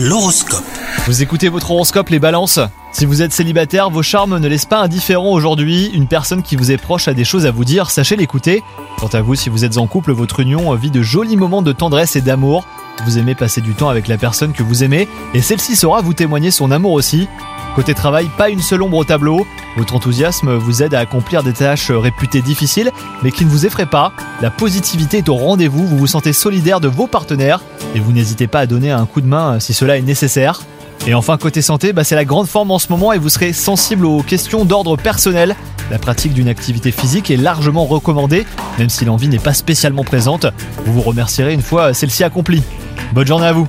L'horoscope. Vous écoutez votre horoscope les balances Si vous êtes célibataire, vos charmes ne laissent pas indifférent aujourd'hui. Une personne qui vous est proche a des choses à vous dire, sachez l'écouter. Quant à vous, si vous êtes en couple, votre union vit de jolis moments de tendresse et d'amour. Vous aimez passer du temps avec la personne que vous aimez et celle-ci saura vous témoigner son amour aussi. Côté travail, pas une seule ombre au tableau. Votre enthousiasme vous aide à accomplir des tâches réputées difficiles, mais qui ne vous effraient pas. La positivité est au rendez-vous, vous vous sentez solidaire de vos partenaires, et vous n'hésitez pas à donner un coup de main si cela est nécessaire. Et enfin, côté santé, bah, c'est la grande forme en ce moment et vous serez sensible aux questions d'ordre personnel. La pratique d'une activité physique est largement recommandée, même si l'envie n'est pas spécialement présente. Vous vous remercierez une fois celle-ci accomplie. Bonne journée à vous